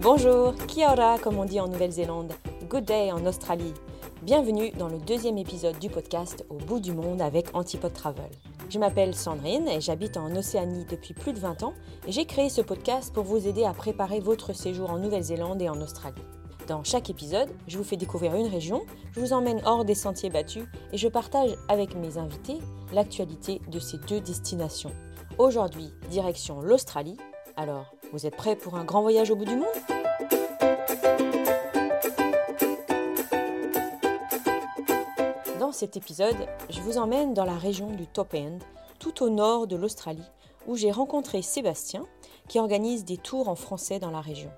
Bonjour, kia ora comme on dit en Nouvelle-Zélande, good day en Australie. Bienvenue dans le deuxième épisode du podcast Au bout du monde avec Antipode Travel. Je m'appelle Sandrine et j'habite en Océanie depuis plus de 20 ans et j'ai créé ce podcast pour vous aider à préparer votre séjour en Nouvelle-Zélande et en Australie. Dans chaque épisode, je vous fais découvrir une région, je vous emmène hors des sentiers battus et je partage avec mes invités l'actualité de ces deux destinations. Aujourd'hui, direction l'Australie. Alors, vous êtes prêts pour un grand voyage au bout du monde? Dans cet épisode, je vous emmène dans la région du Top End, tout au nord de l'Australie, où j'ai rencontré Sébastien, qui organise des tours en français dans la région.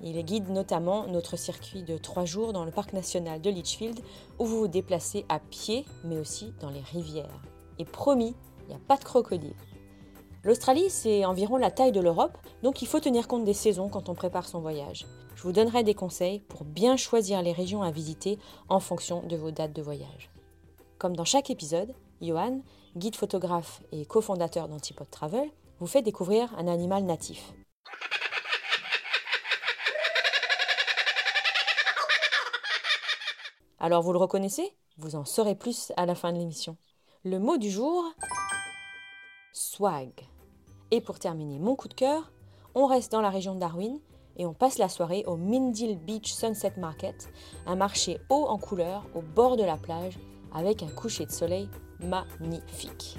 Il guide notamment notre circuit de trois jours dans le parc national de Litchfield, où vous vous déplacez à pied, mais aussi dans les rivières. Et promis, il n'y a pas de crocodile. L'Australie, c'est environ la taille de l'Europe, donc il faut tenir compte des saisons quand on prépare son voyage. Je vous donnerai des conseils pour bien choisir les régions à visiter en fonction de vos dates de voyage. Comme dans chaque épisode, Johan, guide photographe et cofondateur d'Antipode Travel, vous fait découvrir un animal natif. Alors vous le reconnaissez? Vous en saurez plus à la fin de l'émission. Le mot du jour swag. Et pour terminer mon coup de cœur, on reste dans la région de Darwin et on passe la soirée au Mindil Beach Sunset Market, un marché haut en couleur au bord de la plage avec un coucher de soleil magnifique.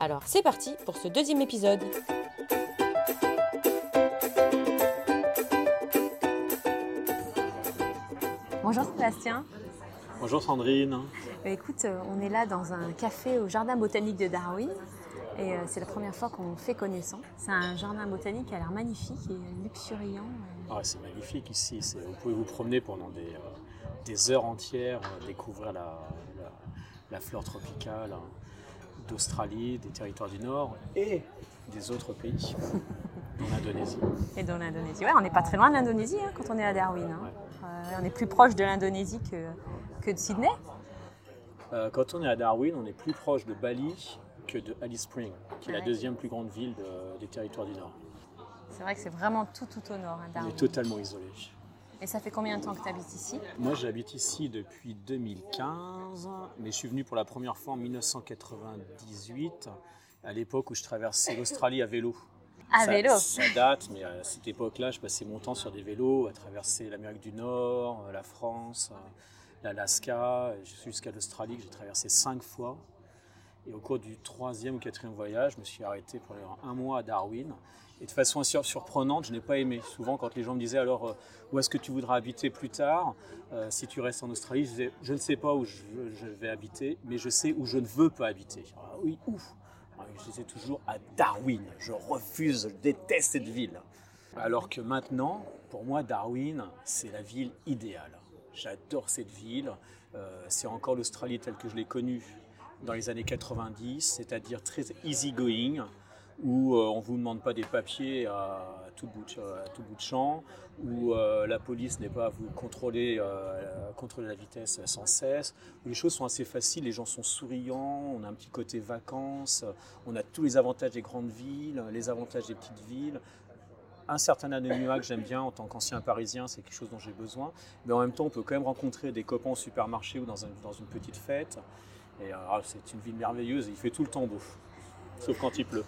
Alors c'est parti pour ce deuxième épisode. Bonjour Sébastien. Bonjour Sandrine. Bah, écoute, euh, on est là dans un café au Jardin botanique de Darwin. Et euh, c'est la première fois qu'on fait connaissance. C'est un jardin botanique qui a l'air magnifique et luxuriant. Ah, c'est magnifique ici. Vous pouvez vous promener pendant des, euh, des heures entières, découvrir la, la, flore tropicale hein, d'Australie, des territoires du Nord et des autres pays, dans l'Indonésie. Et dans l'Indonésie. Ouais, on n'est pas très loin de l'Indonésie hein, quand on est à Darwin. Hein. on est plus proche de l'Indonésie que, que de Sydney euh, Quand on est à Darwin, on est plus proche de Bali que de Alice Springs, qui est la deuxième plus grande ville des territoires du Nord. C'est vrai que c'est vraiment tout, tout au nord. Hein, on est totalement isolé. Et ça fait combien de temps que tu habites ici? Moi, j'habite ici depuis 2015, mais je suis venu pour la première fois en 1998, à l'époque où je traversais l'Australie à vélo. À vélo Ça date, mais à cette époque-là, je passais mon temps sur des vélos, à traverser l'Amérique du Nord, la France, l'Alaska, jusqu'à l'Australie que j'ai traversé cinq fois. Et au cours du troisième ou quatrième voyage, je me suis arrêté pour un mois à Darwin. Et de façon assez surprenante, je n'ai pas aimé. Souvent, quand les gens me disaient alors euh, où est-ce que tu voudras habiter plus tard, euh, si tu restes en Australie, je disais je ne sais pas où je, vais habiter, mais je sais où je ne veux pas habiter. Ah oui, où Je disais toujours à Darwin. Je refuse, je déteste cette ville. Alors que maintenant, pour moi, Darwin, c'est la ville idéale. J'adore cette ville. Euh, c'est encore l'Australie telle que je l'ai connue dans les années 90, c'est-à-dire très easy-going, où euh, on ne vous demande pas des papiers à tout bout de, champ, où euh, la police n'est pas à vous contrôler, contrôler la vitesse sans cesse, où les choses sont assez faciles, les gens sont souriants, on a un petit côté vacances, on a tous les avantages des grandes villes, les avantages des petites villes, un certain anonymat que j'aime bien en tant qu'ancien parisien, c'est quelque chose dont j'ai besoin. Mais en même temps, on peut quand même rencontrer des copains au supermarché ou dans une petite fête. Et euh, ah, c'est une ville merveilleuse il fait tout le temps beau, sauf quand il pleut.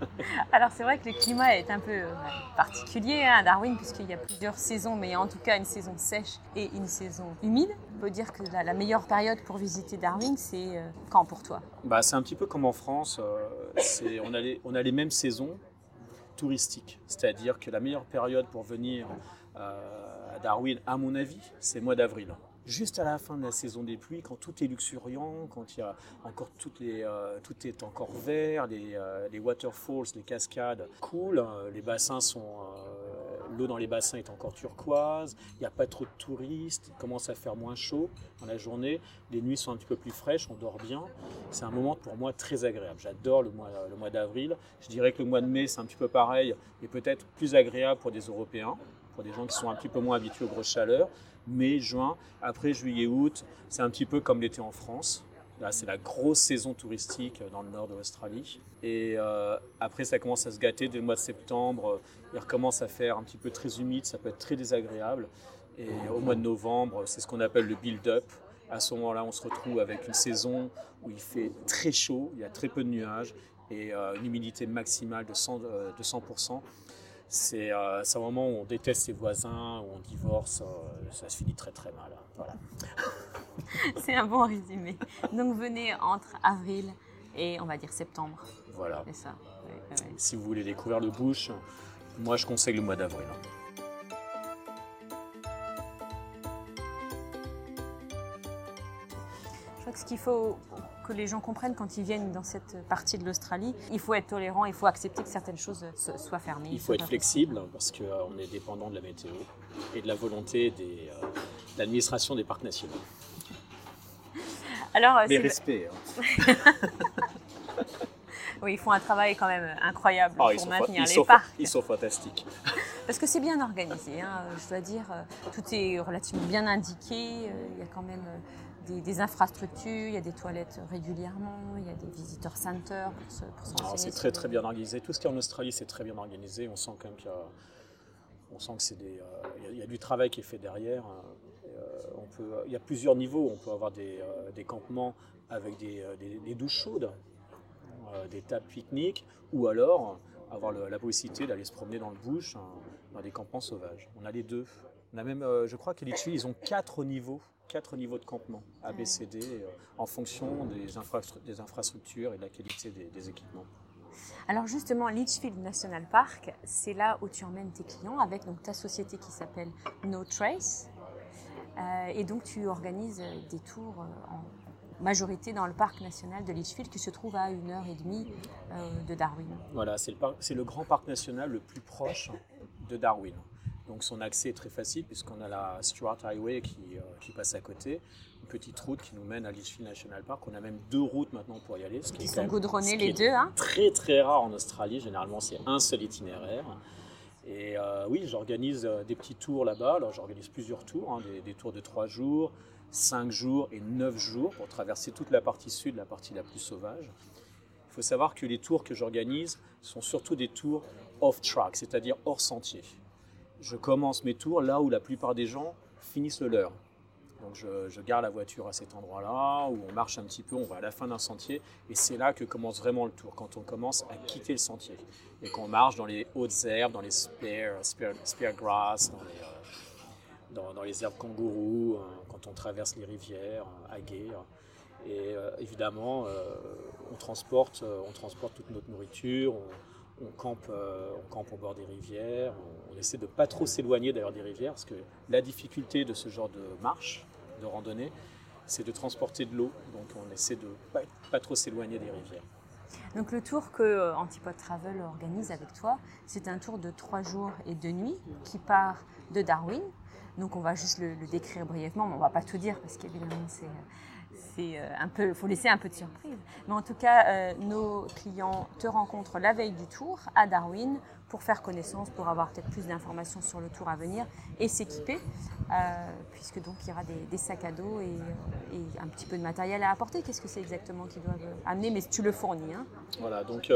Alors c'est vrai que le climat est un peu euh, particulier hein, à Darwin puisqu'il y a plusieurs saisons, mais en tout cas une saison sèche et une saison humide. On peut dire que la, meilleure période pour visiter Darwin, c'est euh, quand pour toi? Bah, C'est un petit peu comme en France. on, a les, on a les mêmes saisons, touristique. C'est-à-dire que la meilleure période pour venir à Darwin, à mon avis, c'est le mois d'avril. Juste à la fin de la saison des pluies, quand tout est luxuriant, quand il y a encore euh, tout est encore vert, les, euh, waterfalls, les cascades cool, les bassins sont l'eau dans les bassins est encore turquoise, il n'y a pas trop de touristes, il commence à faire moins chaud dans la journée, les nuits sont un petit peu plus fraîches, on dort bien. C'est un moment pour moi très agréable. J'adore le mois, le mois d'avril. Je dirais que le mois de mai, c'est un petit peu pareil, mais peut-être plus agréable pour des Européens, pour des gens qui sont un petit peu moins habitués aux grosses chaleurs. Mai, juin, après juillet, août, c'est un petit peu comme l'été en France. Là, c'est la grosse saison touristique dans le nord de l'Australie. Et euh, après, ça commence à se gâter dès le mois de septembre. Il recommence à faire un petit peu très humide, ça peut être très désagréable. Et au mois de novembre, c'est ce qu'on appelle le build-up. À ce moment-là, on se retrouve avec une saison où il fait très chaud, il y a très peu de nuages et euh, une humidité maximale de 100%. de 100%. C'est un moment où on déteste ses voisins, où on divorce, ça se finit très très mal. Voilà. C'est un bon résumé. Donc venez entre avril et on va dire septembre. Voilà. C'est ça. Si vous voulez découvrir le bush, moi je conseille le mois d'avril. Je crois que ce qu'il faut que les gens comprennent quand ils viennent dans cette partie de l'Australie, il faut être tolérant, il faut accepter que certaines choses soient fermées. Il faut être flexible parce qu'on est dépendant de la météo et de la volonté de euh, l'administration des parcs nationaux. Alors, Les respects. Hein. oui, ils font un travail quand même incroyable ah, pour maintenir les parcs. Ils sont fantastiques. Parce que c'est bien organisé, hein, je dois dire. Euh, tout est relativement bien indiqué. Euh, il y a quand même euh, des, infrastructures, il y a des toilettes régulièrement, il y a des visiteurs centers pour se ah, C'est très très bien organisé. Tout ce qui est en Australie, c'est très bien organisé. On sent quand même qu'il y a, on sent que c'est des, il y a du travail qui est fait derrière. Euh, peut, il y a plusieurs niveaux. On peut avoir des, euh, campements avec des, euh, douches chaudes, des tables pique-nique, ou alors avoir la possibilité d'aller se promener dans le bush, hein, dans des campements sauvages. On a les deux. On a même, je crois les ils ont quatre niveaux, quatre niveaux de campement, A, B, C, D, en fonction des, infrastructures et de la qualité des, équipements. Alors justement, Litchfield National Park, c'est là où tu emmènes tes clients avec donc ta société qui s'appelle No Trace. Euh, et donc tu organises des tours euh, en majorité dans le parc national de Litchfield qui se trouve à une heure et demie euh, de Darwin. Voilà, c'est le, le, grand parc national le plus proche de Darwin. Donc son accès est très facile puisqu'on a la Stuart Highway qui, qui, passe à côté, une petite route qui nous mène à Litchfield National Park. On a même deux routes maintenant pour y aller. Ce qui, sont goudronnées les deux. Hein très très rare en Australie. Généralement c'est un seul itinéraire. Et euh, oui, j'organise euh, des petits tours là-bas. Alors j'organise plusieurs tours, hein, des, tours de 3 jours, 5 jours et 9 jours pour traverser toute la partie sud, la partie la plus sauvage. Il faut savoir que les tours que j'organise sont surtout des tours off-track, c'est-à-dire hors sentier. Je commence mes tours là où la plupart des gens finissent le leur. Donc je, garde la voiture à cet endroit-là, où on marche un petit peu, on va à la fin d'un sentier, et c'est là que commence vraiment le tour, quand on commence à quitter le sentier, et qu'on marche dans les hautes herbes, dans les spear, spear, grass, dans les, euh, herbes kangourous, euh, quand on traverse les rivières, euh, à guerre. Et évidemment, on, transporte, on transporte toute notre nourriture, campe, on campe au bord des rivières, on, essaie de pas trop s'éloigner d'ailleurs des rivières, parce que la difficulté de ce genre de marche, de randonnée, c'est de transporter de l'eau. Donc on essaie de pas, pas trop s'éloigner des rivières. Donc le tour que euh, Antipode Travel organise avec toi, c'est un tour de trois jours et deux nuits qui part de Darwin. Donc on va juste le, décrire brièvement, mais on va pas tout dire parce qu'évidemment c'est c'est euh, un peu, faut laisser un peu de surprise. Mais en tout cas, euh, nos clients te rencontrent la veille du tour à Darwin pour faire connaissance, pour avoir peut-être plus d'informations sur le tour à venir et s'équiper, euh, puisque donc il y aura des, sacs à dos et, un petit peu de matériel à apporter. Qu'est-ce que c'est exactement qu'ils doivent amener? Mais tu le fournis. Hein voilà, donc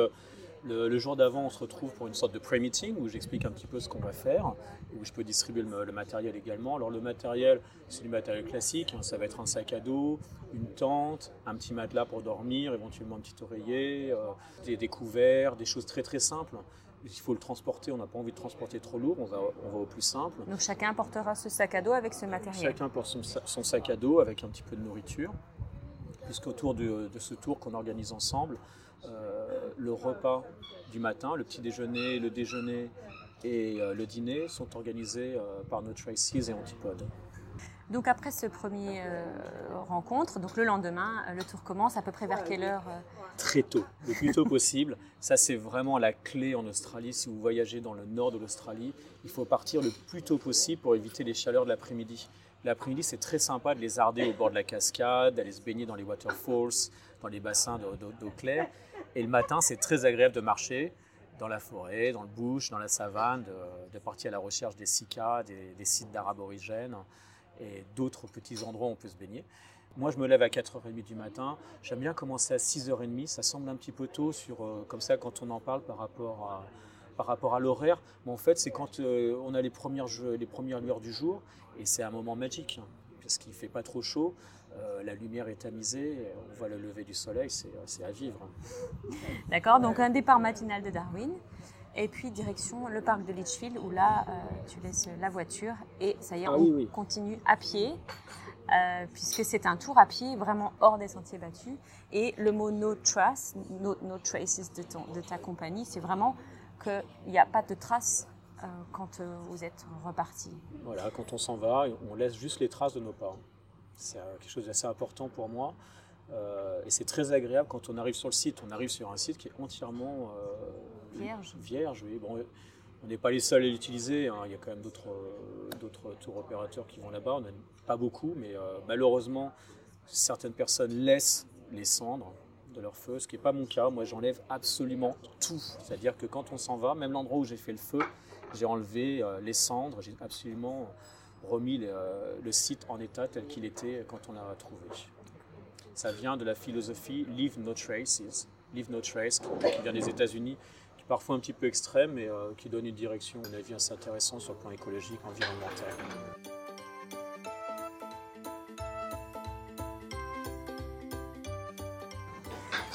le, jour d'avant, on se retrouve pour une sorte de pré-meeting où j'explique un petit peu ce qu'on va faire, où je peux distribuer le, matériel également. Alors le matériel, c'est du matériel classique, hein. ça va être un sac à dos, une tente, un petit matelas pour dormir, éventuellement un petit oreiller, euh, des, couverts, des choses très très simples. Il faut le transporter, on n'a pas envie de transporter trop lourd, on va, on va au plus simple. Donc chacun portera ce sac à dos avec ce matériel Chacun porte son, sac à dos avec un petit peu de nourriture, puisqu'autour de, de ce tour qu'on organise ensemble, euh, le repas du matin, le petit déjeuner, le déjeuner et euh, le dîner sont organisés euh, par nos Traces et Antipode. Donc après ce premier rencontre, donc le lendemain, le tour commence à peu près vers quelle heure Très tôt, le plus tôt possible. Ça c'est vraiment la clé en Australie. Si vous voyagez dans le nord de l'Australie, il faut partir le plus tôt possible pour éviter les chaleurs de l'après-midi. L'après-midi, c'est très sympa de les arder au bord de la cascade, d'aller se baigner dans les waterfalls, dans les bassins d'eau claire. Et le matin, c'est très agréable de marcher dans la forêt, dans le bush, dans la savane, de, partir à la recherche des cicadas, des, sites d'art aborigènes et d'autres petits endroits où on peut se baigner. Moi, je me lève à 4h30 du matin. J'aime bien commencer à 6h30. Ça semble un petit peu tôt, sur, euh, comme ça, quand on en parle par rapport à, par rapport à l'horaire. Mais en fait, c'est quand euh, on a les premières, les premières lueurs du jour. Et c'est un moment magique, hein, parce qu'il ne fait pas trop chaud. Euh, la lumière est tamisée, on voit le lever du soleil, c'est à vivre. D'accord, donc un départ matinal de Darwin. Et puis direction le parc de Litchfield où là tu laisses la voiture et ça y est, ah on continue à pied euh, puisque c'est un tour à pied vraiment hors des sentiers battus. Et le mot no trace, no, traces de, de, ta compagnie, c'est vraiment qu'il n'y a pas de traces euh, quand euh, vous êtes reparti. Voilà, quand on s'en va, on laisse juste les traces de nos pas. C'est quelque chose d'assez important pour moi. et c'est très agréable quand on arrive sur le site. On arrive sur un site qui est entièrement vierge. Vierge, oui. Bon, on n'est pas les seuls à l'utiliser. Hein. Il y a quand même d'autres, tours opérateurs qui vont là-bas. On n'a pas beaucoup, mais euh, malheureusement, certaines personnes laissent les cendres de leur feu, ce qui n'est pas mon cas. Moi, j'enlève absolument tout. C'est-à-dire que quand on s'en va, même l'endroit où j'ai fait le feu, j'ai enlevé euh, les cendres, j'ai absolument remis euh, le, site en état tel qu'il était quand on l'a trouvé. Ça vient de la philosophie Leave No Traces, Leave No Trace, qui vient des États-Unis, parfois un petit peu extrême, mais euh, qui donne une direction, un avis assez intéressant sur le plan écologique, environnemental.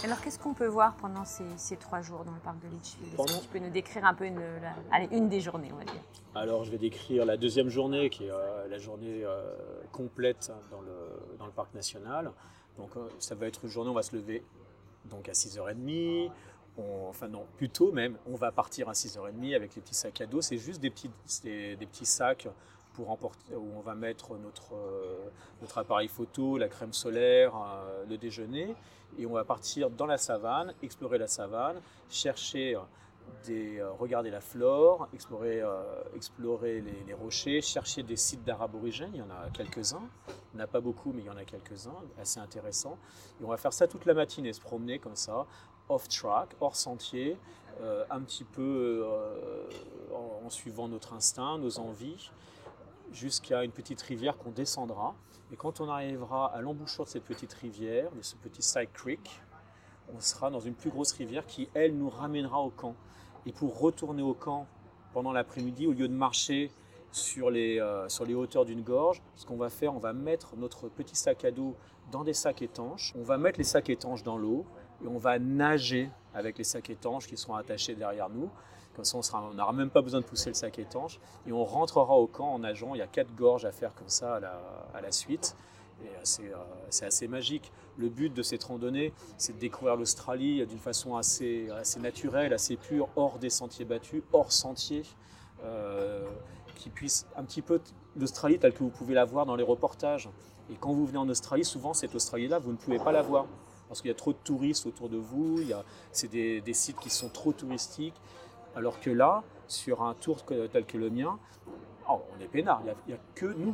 Alors, qu'est-ce qu'on peut voir pendant ces, trois jours dans le parc de Litchfield? Est-ce que tu peux nous décrire un peu une, allez, une des journées, on va dire? Alors, je vais décrire la deuxième journée, qui est euh, la journée euh, complète dans le, dans le, parc national. Donc, ça va être une journée, on va se lever donc à 6h30, enfin non, plutôt même, on va partir à 6h30 avec les petits sacs à dos. C'est juste des petits, des, petits sacs pour emporter, où on va mettre notre, euh, notre appareil photo, la crème solaire, euh, le déjeuner. Et on va partir dans la savane, explorer la savane, chercher des, euh, regarder la flore, explorer, explorer les, rochers, chercher des sites d'art aborigènes. Il y en a quelques-uns. Il n'y en a pas beaucoup, mais il y en a quelques-uns, assez intéressants. Et on va faire ça toute la matinée, se promener comme ça, off-track, hors sentier, euh, un petit peu euh, en, suivant notre instinct, nos envies, jusqu'à une petite rivière qu'on descendra. Et quand on arrivera à l'embouchure de cette petite rivière, de ce petit side creek, on sera dans une plus grosse rivière qui, elle, nous ramènera au camp. Et pour retourner au camp pendant l'après-midi, au lieu de marcher sur les, euh, sur les hauteurs d'une gorge, ce qu'on va faire, on va mettre notre petit sac à dos dans des sacs étanches. On va mettre les sacs étanches dans l'eau et on va nager avec les sacs étanches qui seront attachés derrière nous. Comme ça, on n'aura même pas besoin de pousser le sac étanche et on rentrera au camp en nageant. Il y a quatre gorges à faire comme ça à la, suite. Et euh, c'est assez magique. Le but de cette randonnée, c'est de découvrir l'Australie d'une façon assez, naturelle, assez pure, hors des sentiers battus, hors sentiers, euh, qui puisse un petit peu l'Australie telle que vous pouvez la voir dans les reportages. Et quand vous venez en Australie, souvent cette Australie-là, vous ne pouvez pas la voir parce qu'il y a trop de touristes autour de vous, c'est des, sites qui sont trop touristiques. Alors que là, sur un tour tel que le mien, oh, on est peinard, il n'y a, que nous.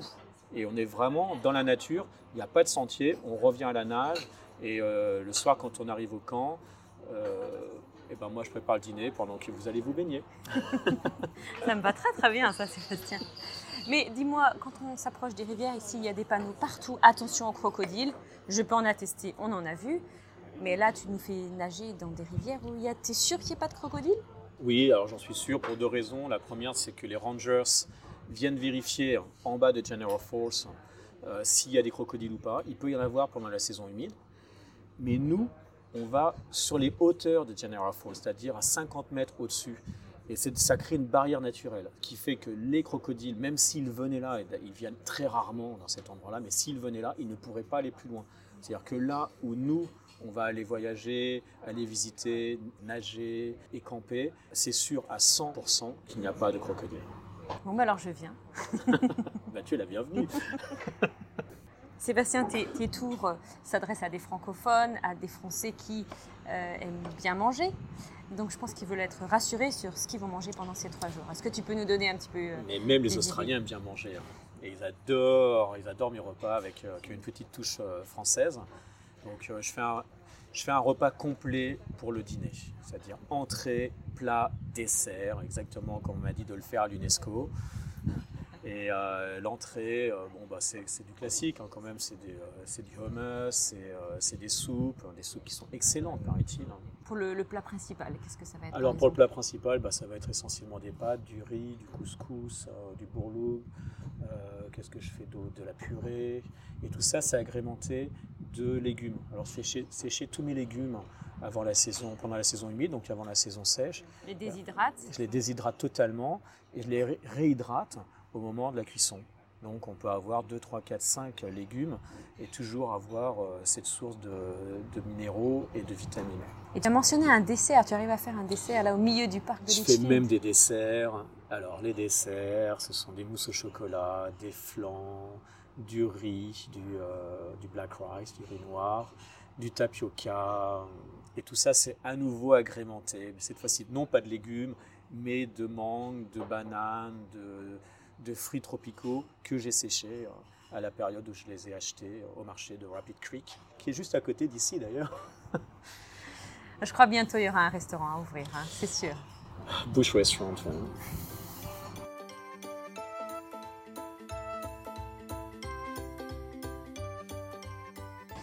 Et on est vraiment dans la nature, il n'y a pas de sentier, on revient à la nage. Et euh, le soir, quand on arrive au camp, et euh, eh ben moi je prépare le dîner pendant que vous allez vous baigner. ça me va très très bien ça Sébastien. Mais dis-moi, quand on s'approche des rivières, ici, il y a des panneaux partout. Attention aux crocodiles. Je peux en attester, on en a vu. Mais là, tu nous fais nager dans des rivières où il y a. T'es sûr qu'il n'y a pas de crocodiles? Oui, alors j'en suis sûr pour deux raisons. La première, c'est que les rangers viennent vérifier en bas de General Falls euh, s'il y a des crocodiles ou pas. Il peut y en avoir pendant la saison humide. Mais nous, on va sur les hauteurs de General Falls, c'est-à-dire à 50 mètres au-dessus. Et ça crée une barrière naturelle qui fait que les crocodiles, même s'ils venaient là, et ils viennent très rarement dans cet endroit-là, mais s'ils venaient là, ils ne pourraient pas aller plus loin. C'est-à-dire que là où nous, on va aller voyager, aller visiter, nager et camper, c'est sûr à 100% qu'il n'y a pas de crocodiles. Bon, bah alors je viens. bah, tu es la bienvenue. Sébastien, tes, tours s'adressent à des francophones, à des Français qui euh, aiment bien manger. Donc je pense qu'ils veulent être rassurés sur ce qu'ils vont manger pendant ces trois jours. Est-ce que tu peux nous donner un petit peu... Euh, Mais même les Australiens aiment bien manger. Hein. Et ils adorent, ils adorent mes repas avec, euh, une petite touche euh, française. Donc je, fais un, je fais un repas complet pour le dîner. C'est-à-dire entrée, plat, dessert, exactement comme on m'a dit de le faire à l'UNESCO. Et euh, l'entrée, euh, bon, bah, c'est c'est du classique hein, quand même, c'est des, euh, c'est du hummus, c'est c'est des soupes, des soupes qui sont excellentes, paraît-il. hein. Pour le, le plat principal, qu'est-ce que ça va être Alors par pour le plat principal, bah, ça va être essentiellement des pâtes, du riz, du couscous, euh, du bourloug, euh, qu'est-ce que je fais d'autre De la purée. Et tout ça, c'est agrémenté de légumes. Alors je sécher, sécher tous mes légumes avant la saison, pendant la saison humide, donc avant la saison sèche. Les déshydrates Je les déshydrate totalement et je les ré- réhydrate au moment de la cuisson. Donc on peut avoir 2, 3, 4, 5 légumes et toujours avoir euh, cette source de, de minéraux et de vitamines. Et tu as mentionné un dessert, tu arrives à faire un dessert là au milieu du parc de Je fais même des desserts. Alors les desserts, ce sont des mousses au chocolat, des flans, du riz, du, euh, du black rice, du riz noir, du tapioca. Et tout ça, c'est à nouveau agrémenté. Mais Cette fois-ci, non pas de légumes, mais de mangue, de bananes, de, de fruits tropicaux que j'ai séchés euh, à la période où je les ai achetés euh, au marché de Rapid Creek, qui est juste à côté d'ici d'ailleurs. Je crois bientôt il y aura un restaurant à ouvrir, hein, c'est sûr. Bush Restaurant. hein.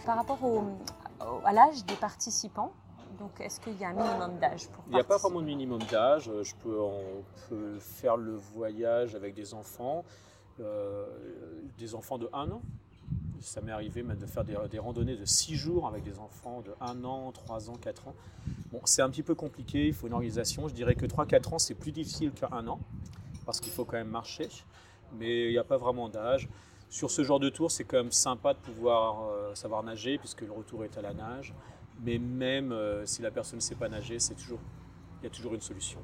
Par rapport au- à l'âge des participants, donc est-ce qu'il y a un minimum d'âge pour Il n'y a pas vraiment de minimum d'âge. Euh, Je peux, on peut faire le voyage avec des enfants, euh, des enfants de 1 an. Ça m'est arrivé même de faire des, des randonnées de 6 jours avec des enfants de 1 an, 3 ans, 4 ans. Bon, c'est un petit peu compliqué, il faut une organisation. Je dirais que 3-4 ans, c'est plus difficile qu'un an, parce qu'il faut quand même marcher. Mais il n'y a pas vraiment d'âge. Sur ce genre de tour, c'est quand même sympa de pouvoir euh, savoir nager, puisque le retour est à la nage. Mais même euh, si la personne ne sait pas nager, c'est toujours, il y a toujours une solution.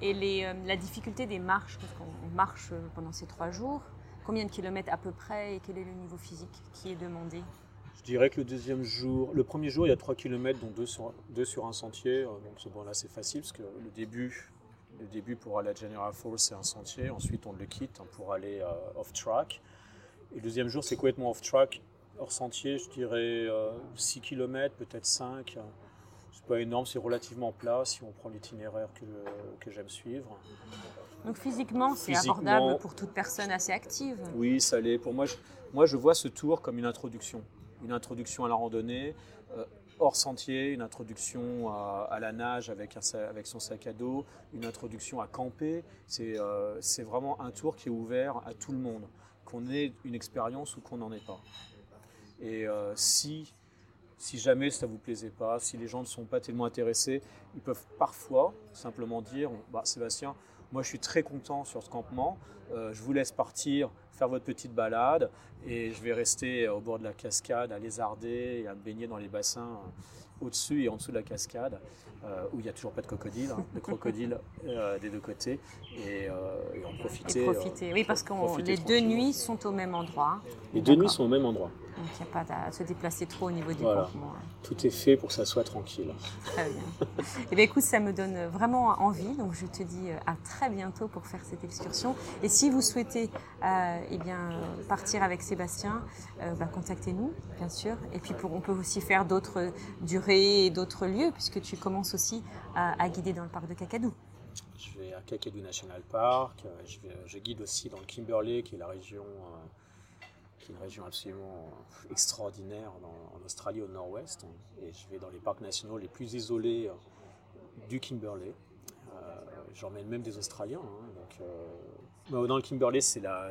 Et les, euh, la difficulté des marches, parce qu'on marche pendant ces trois jours, combien de kilomètres à peu près et quel est le niveau physique qui est demandé? Je dirais que le deuxième jour, le premier jour, il y a 3 km, dont 2 sur, deux sur un sentier. euh, Donc c'est bon, là, c'est facile parce que le début, le début pour aller à General Falls, c'est un sentier. Ensuite, on le quitte hein, pour aller euh, off-track. Et le deuxième jour, c'est complètement off-track, hors sentier, je dirais 6 km, peut-être 5. C'est pas énorme, c'est relativement plat si on prend l'itinéraire que, que j'aime suivre. Donc physiquement, c'est abordable pour toute personne assez active. Oui, ça l'est. Pour moi je, moi, je vois ce tour comme une introduction. Une introduction à la randonnée, euh, hors sentier, une introduction à, à la nage avec, un avec son sac à dos, une introduction à camper. C'est euh, c'est vraiment un tour qui est ouvert à tout le monde, qu'on ait une expérience ou qu'on n'en ait pas. Et euh, si, si jamais ça ne vous plaisait pas, si les gens ne sont pas tellement intéressés, ils peuvent parfois simplement dire bah, Sébastien, moi je suis très content sur ce campement, euh, je vous laisse partir, faire votre petite balade, et je vais rester au bord de la cascade à lézarder et à me baigner dans les bassins euh, au-dessus et en dessous de la cascade, euh, où il n'y a toujours pas de crocodile, hein, de crocodile euh, des deux côtés, et, euh, et en profiter. Et euh, profiter. oui, parce que les deux nuits sont au même endroit. Les deux nuits sont au même endroit. Donc il n'y a pas à se déplacer trop au niveau du Voilà. campement. Tout est fait pour que ça soit tranquille. Très bien. Eh bien, écoute, ça me donne vraiment envie. Donc, je te dis euh, à très bientôt pour faire cette excursion. Et si vous souhaitez euh, eh bien, partir avec Sébastien, euh, bah, contactez-nous, bien sûr. Et puis, pour, on peut aussi faire d'autres durées et d'autres lieux, puisque tu commences aussi à, à guider dans le parc de Kakadou. Je vais à Kakadu National Park, euh, je, vais- je guide aussi dans le Kimberley, qui est la région, qui est une région absolument euh, extraordinaire dans- en Australie au nord-ouest. Et je vais dans les parcs nationaux les plus isolés euh, du Kimberley. Euh, J'emmène même des Australiens. hein, donc, euh, mais dans le Kimberley, c'est la,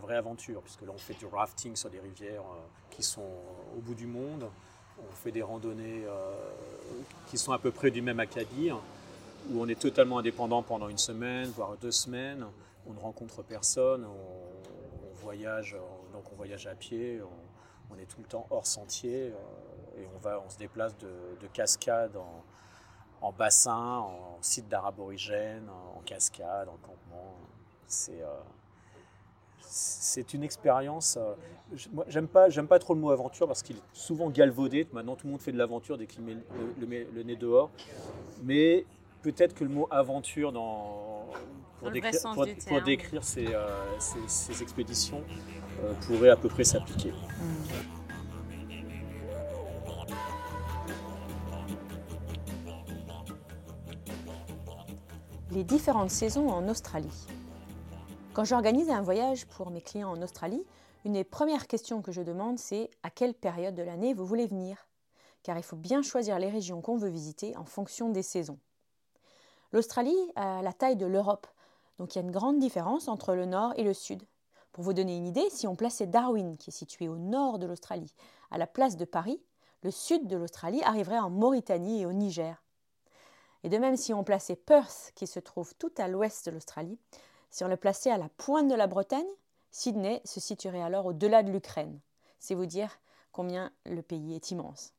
vraie aventure, puisque là, on fait du rafting sur des rivières euh, qui sont au bout du monde. On fait des randonnées euh, qui sont à peu près du même acabit où on est totalement indépendant pendant une semaine, voire deux semaines. On ne rencontre personne, on, voyage, euh, donc on voyage à pied, on, est tout le temps hors sentier euh, et on, va, on se déplace de, de cascade en, bassin, en site d'art aborigène, en cascade, en campement. C'est euh, c'est une expérience. euh, j'aime pas, j'aime pas trop le mot aventure parce qu'il est souvent galvaudé. Maintenant, tout le monde fait de l'aventure dès qu'il met le nez dehors. Mais peut-être que le mot aventure dans, pour, décrire, pour- pour ces, euh, ces- ces expéditions euh, pourrait à peu près s'appliquer. Les différentes saisons en Australie. Quand j'organise un voyage pour mes clients en Australie, une des premières questions que je demande, c'est à quelle période de l'année vous voulez venir? Car il faut bien choisir les régions qu'on veut visiter en fonction des saisons. L'Australie a la taille de l'Europe, donc il y a une grande différence entre le nord et le sud. Pour vous donner une idée, si on plaçait Darwin, qui est situé au nord de l'Australie, à la place de Paris, le sud de l'Australie arriverait en Mauritanie et au Niger. Et de même, si on plaçait Perth, qui se trouve tout à l'ouest de l'Australie, si on le plaçait à la pointe de la Bretagne, Sydney se situerait alors au-delà de l'Ukraine. C'est vous dire combien le pays est immense.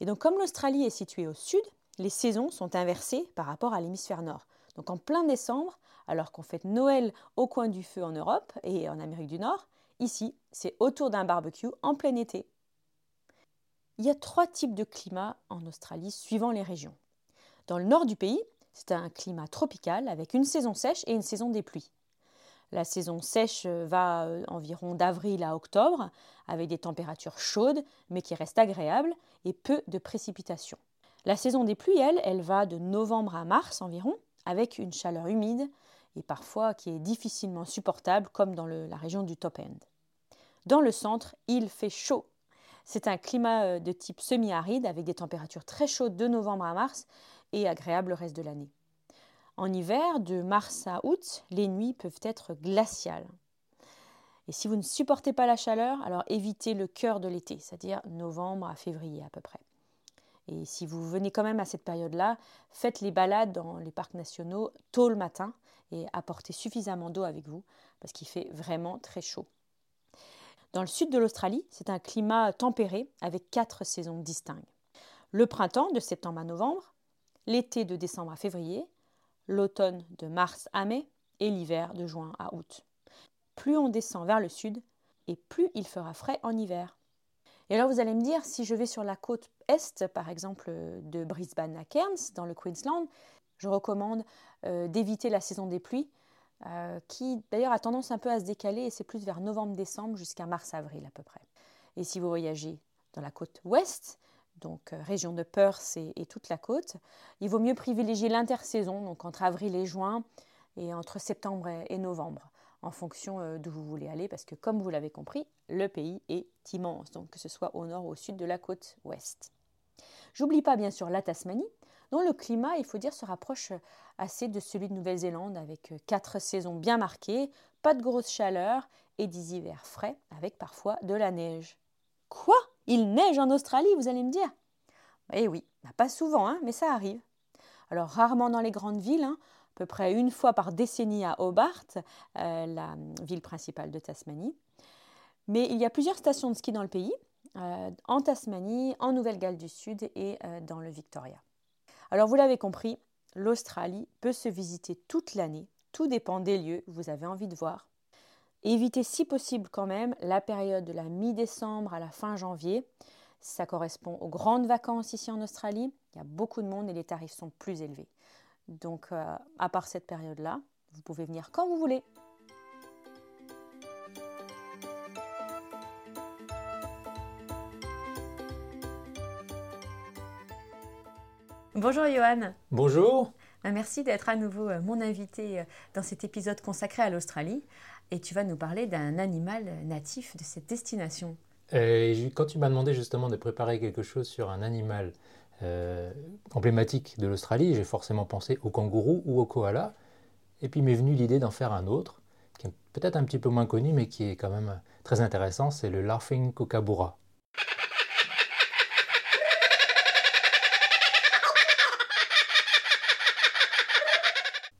Et donc comme l'Australie est située au sud, les saisons sont inversées par rapport à l'hémisphère nord. Donc en plein décembre, alors qu'on fête Noël au coin du feu en Europe et en Amérique du Nord, ici, c'est autour d'un barbecue en plein été. Il y a trois types de climats en Australie suivant les régions. Dans le nord du pays, c'est un climat tropical avec une saison sèche et une saison des pluies. La saison sèche euh, va euh, environ d'avril à octobre, avec des températures chaudes, mais qui restent agréables, et peu de précipitations. La saison des pluies, elle, elle va de novembre à mars environ, avec une chaleur humide, et parfois qui est difficilement supportable, comme dans la région du top end. Dans le centre, il fait chaud. C'est un climat euh, de type semi-aride, avec des températures très chaudes de novembre à mars, et agréable le reste de l'année. En hiver, de mars à août, les nuits peuvent être glaciales. Et si vous ne supportez pas la chaleur, alors évitez le cœur de l'été, c'est-à-dire novembre à février à peu près. Et si vous venez quand même à cette période-là, faites les balades dans les parcs nationaux tôt le matin et apportez suffisamment d'eau avec vous parce qu'il fait vraiment très chaud. Dans le sud de l'Australie, c'est un climat tempéré avec quatre saisons distinctes. Le printemps de septembre à novembre, l'été de décembre à février l'automne de mars à mai et l'hiver de juin à août. Plus on descend vers le sud, et plus il fera frais en hiver. Et alors vous allez me dire, si je vais sur la côte est, par exemple de Brisbane à Cairns, dans le Queensland, je recommande euh, d'éviter la saison des pluies, euh, qui d'ailleurs a tendance un peu à se décaler, et c'est plus vers novembre-décembre jusqu'à mars-avril à peu près. Et si vous voyagez dans la côte ouest, donc euh, région de Perth et, toute la côte. Il vaut mieux privilégier l'intersaison, donc entre avril et juin, et entre septembre et, novembre, en fonction euh, d'où vous voulez aller, parce que comme vous l'avez compris, le pays est immense, donc que ce soit au nord ou au sud de la côte ouest. J'oublie pas bien sûr la Tasmanie, dont le climat, il faut dire, se rapproche assez de celui de Nouvelle-Zélande, avec euh, quatre saisons bien marquées, pas de grosse chaleur et des hivers frais, avec parfois de la neige. Quoi? Il neige en Australie, vous allez me dire? Eh oui, bah, pas souvent, hein, mais ça arrive. Alors rarement dans les grandes villes, hein, à peu près une fois par décennie à Hobart, euh, la ville principale de Tasmanie. Mais il y a plusieurs stations de ski dans le pays, euh, en Tasmanie, en Nouvelle-Galles du Sud et euh, dans le Victoria. Alors vous l'avez compris, l'Australie peut se visiter toute l'année, tout dépend des lieux que vous avez envie de voir. Évitez si possible quand même la période de la mi-décembre à la fin janvier. Ça correspond aux grandes vacances ici en Australie. Il y a beaucoup de monde et les tarifs sont plus élevés. Donc euh, à part cette période-là, vous pouvez venir quand vous voulez. Bonjour Johan. Bonjour. Ben, merci d'être à nouveau euh, mon invité euh, dans cet épisode consacré à l'Australie et tu vas nous parler d'un animal natif de cette destination. Euh, quand tu m'as demandé justement de préparer quelque chose sur un animal euh, emblématique de l'Australie, j'ai forcément pensé au kangourou ou au koala. Et puis m'est venue l'idée d'en faire un autre, qui est peut-être un petit peu moins connu, mais qui est quand même très intéressant, c'est le Laughing Kookaburra.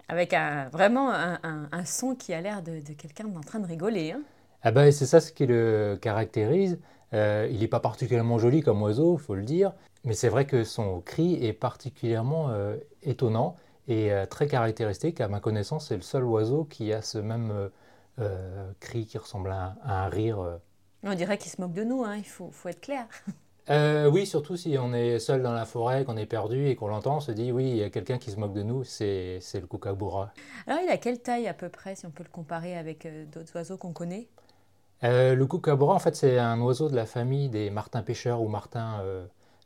Avec vraiment un, son qui a l'air de, quelqu'un en train de rigoler. Hein. Ah ben, c'est ça ce qui le caractérise. Euh, il n'est pas particulièrement joli comme oiseau, il faut le dire, mais c'est vrai que son cri est particulièrement euh, étonnant et euh, très caractéristique. À ma connaissance, c'est le seul oiseau qui a ce même cri qui ressemble à, un rire. On dirait qu'il se moque de nous, hein, il faut, faut être clair. Euh, oui, surtout si on est seul dans la forêt, qu'on est perdu et qu'on l'entend, on se dit oui, il y a quelqu'un qui se moque de nous, c'est le kookaburra. Alors il a quelle taille à peu près, si on peut le comparer avec euh, d'autres oiseaux qu'on connaît? Euh, Le kookaburra, en fait, c'est un oiseau de la famille des martins pêcheurs ou martins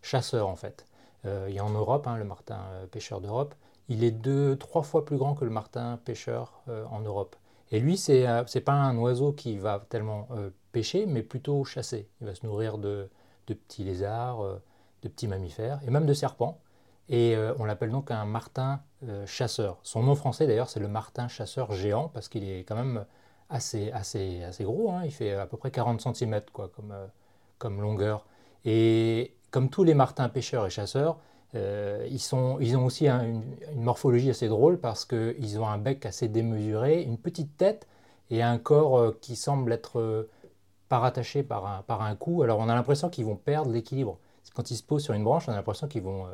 chasseurs, en fait. il y a en Europe, hein, le martin pêcheur d'Europe. Il est deux, trois fois plus grand que le martin pêcheur en Europe. Et lui, c'est n'est pas un oiseau qui va tellement pêcher, mais plutôt chasser. Il va se nourrir de, de petits lézards, de petits mammifères et même de serpents. Et on l'appelle donc un martin chasseur. Son nom français d'ailleurs, c'est le martin chasseur géant parce qu'il est quand même assez, assez, gros. Hein. Il fait à peu près 40 cm quoi, comme, comme longueur. Et comme tous les martins pêcheurs et chasseurs, euh, ils, sont, ils, ont aussi une, morphologie assez drôle parce qu'ils ont un bec assez démesuré, une petite tête et un corps euh, qui semble être euh, parattaché par un, par un cou. Alors on a l'impression qu'ils vont perdre l'équilibre. Quand ils se posent sur une branche, on a l'impression qu'ils vont,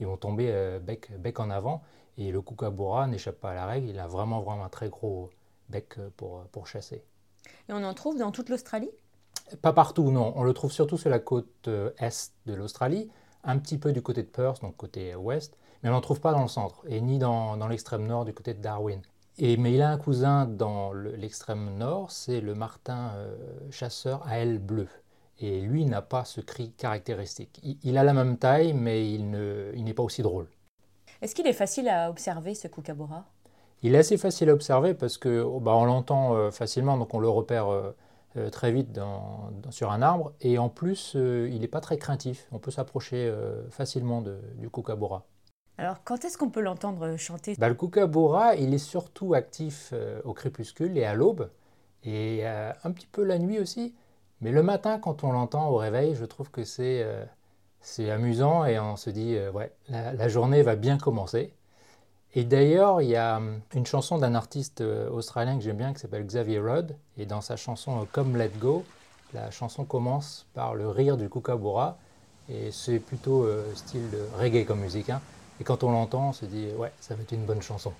ils vont tomber bec, bec en avant. Et le kookaburra n'échappe pas à la règle, il a vraiment, vraiment un très gros bec pour, pour chasser. Et on en trouve dans toute l'Australie? Pas partout, non. On le trouve surtout sur la côte est de l'Australie un petit peu du côté de Perth, donc côté ouest, mais on n'en trouve pas dans le centre, et ni dans, l'extrême nord du côté de Darwin. Et, mais il a un cousin dans l'extrême nord, c'est le martin euh, chasseur à ailes bleues. Et lui n'a pas ce cri caractéristique. Il, a la même taille, mais il n'est pas aussi drôle. Est-ce qu'il est facile à observer ce kookaburra Il est assez facile à observer parce que oh, bah, on l'entend euh, facilement, donc on le repère euh, très vite sur un arbre. Et en plus, il n'est pas très craintif. On peut s'approcher facilement du kookaburra. Alors, quand est-ce qu'on peut l'entendre chanter? Le kookaburra, il est surtout actif au crépuscule et à l'aube, et un petit peu la nuit aussi. Mais le matin, quand on l'entend au réveil, je trouve que c'est amusant et on se dit, ouais, la, journée va bien commencer. Et d'ailleurs, il y a hum, une chanson d'un artiste euh, australien que j'aime bien qui s'appelle Xavier Rudd. Et dans sa chanson euh, Come Let Go, la chanson commence par le rire du kookaburra. Et c'est plutôt euh, style reggae comme musique. Hein. Et quand on l'entend, on se dit, ouais, ça va être une bonne chanson.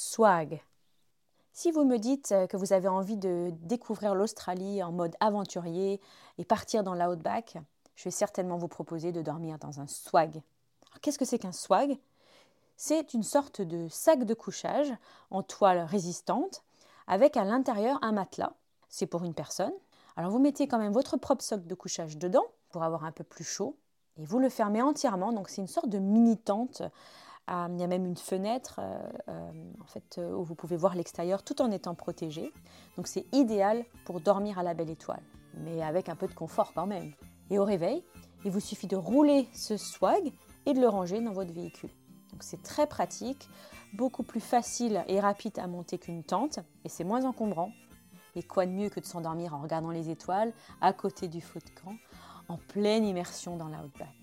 Swag. Si vous me dites que vous avez envie de découvrir l'Australie en mode aventurier et partir dans l'outback, je vais certainement vous proposer de dormir dans un swag. Qu'est-ce que c'est qu'un swag? C'est une sorte de sac de couchage en toile résistante avec à l'intérieur un matelas. C'est pour une personne. Alors vous mettez quand même votre propre socle de couchage dedans pour avoir un peu plus chaud et vous le fermez entièrement. Donc c'est une sorte de mini tente il y a même une fenêtre euh, euh, en fait, euh, où vous pouvez voir l'extérieur tout en étant protégé. Donc c'est idéal pour dormir à la belle étoile, mais avec un peu de confort quand même. Et au réveil, il vous suffit de rouler ce swag et de le ranger dans votre véhicule. Donc c'est très pratique, beaucoup plus facile et rapide à monter qu'une tente, et c'est moins encombrant. Et quoi de mieux que de s'endormir en regardant les étoiles à côté du feu de camp, en pleine immersion dans l'outback.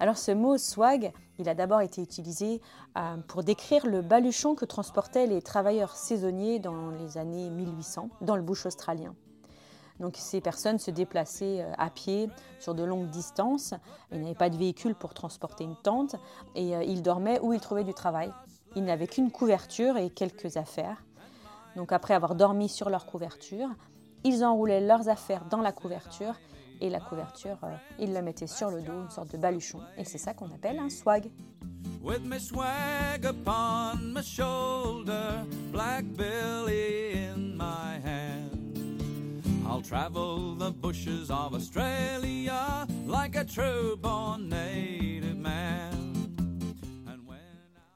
Alors ce mot swag, il a d'abord été utilisé euh, pour décrire le baluchon que transportaient les travailleurs saisonniers dans les années 1800 dans le bush australien. Donc ces personnes se déplaçaient euh, à pied sur de longues distances, ils n'avaient pas de véhicule pour transporter une tente et euh, ils dormaient où ils trouvaient du travail. Ils n'avaient qu'une couverture et quelques affaires. Donc après avoir dormi sur leur couverture, ils enroulaient leurs affaires dans la couverture et la couverture, euh, il la mettait sur le dos, une sorte de baluchon, et c'est ça qu'on appelle un swag. With my swag upon my shoulder, black Billy in my hand. I'll travel the bushes of Australia like a true born native man.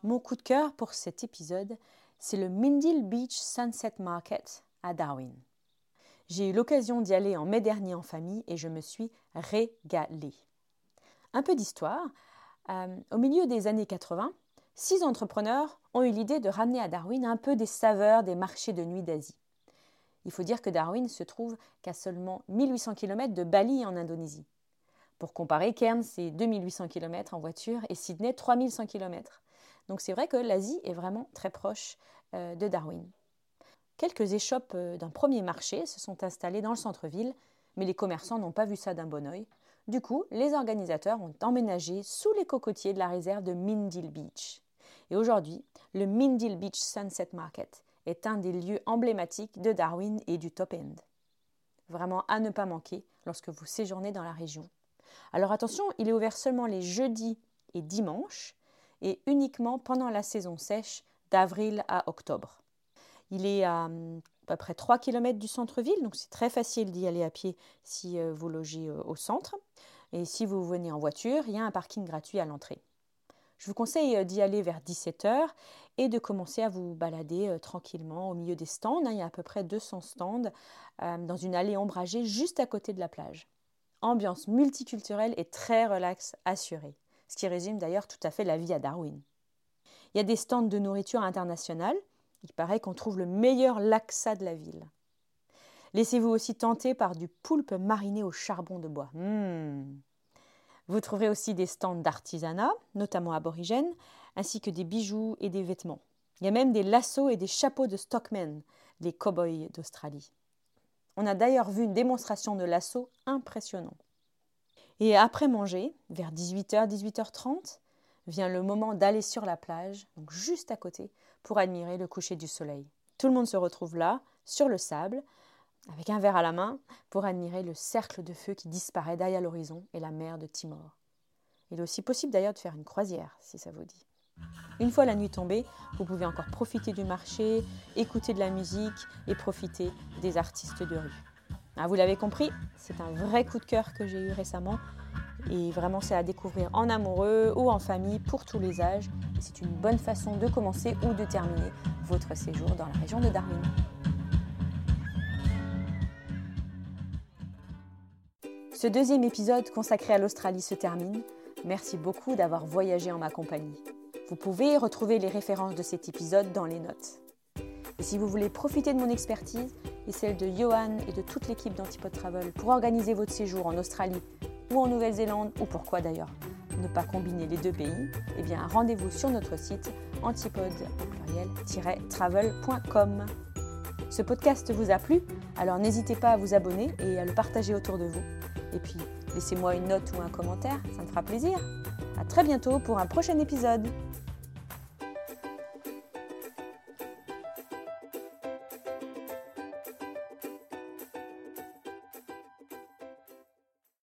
Mon coup de cœur pour cet épisode, c'est le Mindil Beach Sunset Market à Darwin. J'ai eu l'occasion d'y aller en mai dernier en famille et je me suis régalée. Un peu d'histoire. Euh, au milieu des années 80, six entrepreneurs ont eu l'idée de ramener à Darwin un peu des saveurs des marchés de nuit d'Asie. Il faut dire que Darwin se trouve qu'à seulement 1800 km de Bali en Indonésie. Pour comparer, Cairns, c'est 2800 km en voiture et Sydney, 3100 km. Donc c'est vrai que l'Asie est vraiment très proche euh, de Darwin. Quelques échoppes euh, d'un premier marché se sont installées dans le centre-ville, mais les commerçants n'ont pas vu ça d'un bon oeil. Du coup, les organisateurs ont emménagé sous les cocotiers de la réserve de Mindil Beach. Et aujourd'hui, le Mindil Beach Sunset Market est un des lieux emblématiques de Darwin et du Top End. Vraiment à ne pas manquer lorsque vous séjournez dans la région. Alors attention, il est ouvert seulement les jeudis et dimanches et uniquement pendant la saison sèche d'avril à octobre. Il est à hum, à peu près 3 km du centre-ville, donc c'est très facile d'y aller à pied si euh, vous logez euh, au centre. Et si vous venez en voiture, il y a un parking gratuit à l'entrée. Je vous conseille euh, d'y aller vers 17h et de commencer à vous balader tranquillement au milieu des stands. Il y a à peu près 200 stands dans une allée ombragée juste à côté de la plage ambiance multiculturelle et très relaxe assurée, ce qui résume d'ailleurs tout à fait la vie à Darwin. Il y a des stands de nourriture internationale, il paraît qu'on trouve le meilleur laksa de la ville. Laissez-vous aussi tenter par du poulpe mariné au charbon de bois. Mmh. Vous trouverez aussi des stands d'artisanat, notamment aborigènes, ainsi que des bijoux et des vêtements. Il y a même des lassos et des chapeaux de stockmen, les cow-boys d'Australie. On a d'ailleurs vu une démonstration de l'assaut impressionnant. Et après manger, vers 18h, 18h30, vient le moment d'aller sur la plage, donc juste à côté, pour admirer le coucher du soleil. Tout le monde se retrouve là, sur le sable, avec un verre à la main, pour admirer le cercle de feu qui disparaît derrière l'horizon et la mer de Timor. Il est aussi possible d'ailleurs de faire une croisière, si ça vous dit. Une fois la nuit tombée, vous pouvez encore profiter du marché, écouter de la musique et profiter des artistes de rue. Ah, vous l'avez compris, c'est un vrai coup de cœur que j'ai eu récemment et vraiment c'est à découvrir en amoureux ou en famille pour tous les âges. C'est une bonne façon de commencer ou de terminer votre séjour dans la région de Darwin. Ce deuxième épisode consacré à l'Australie se termine. Merci beaucoup d'avoir voyagé en ma compagnie. Vous pouvez retrouver les références de cet épisode dans les notes. Et si vous voulez profiter de mon expertise et celle de Johan et de toute l'équipe d'Antipode Travel pour organiser votre séjour en Australie ou en Nouvelle-Zélande, ou pourquoi d'ailleurs ne pas combiner les deux pays, eh bien rendez-vous sur notre site antipode travel.com. Ce podcast vous a plu, alors n'hésitez pas à vous abonner et à le partager autour de vous. Et puis, laissez-moi une note ou un commentaire, ça me fera plaisir. À très bientôt pour un prochain épisode.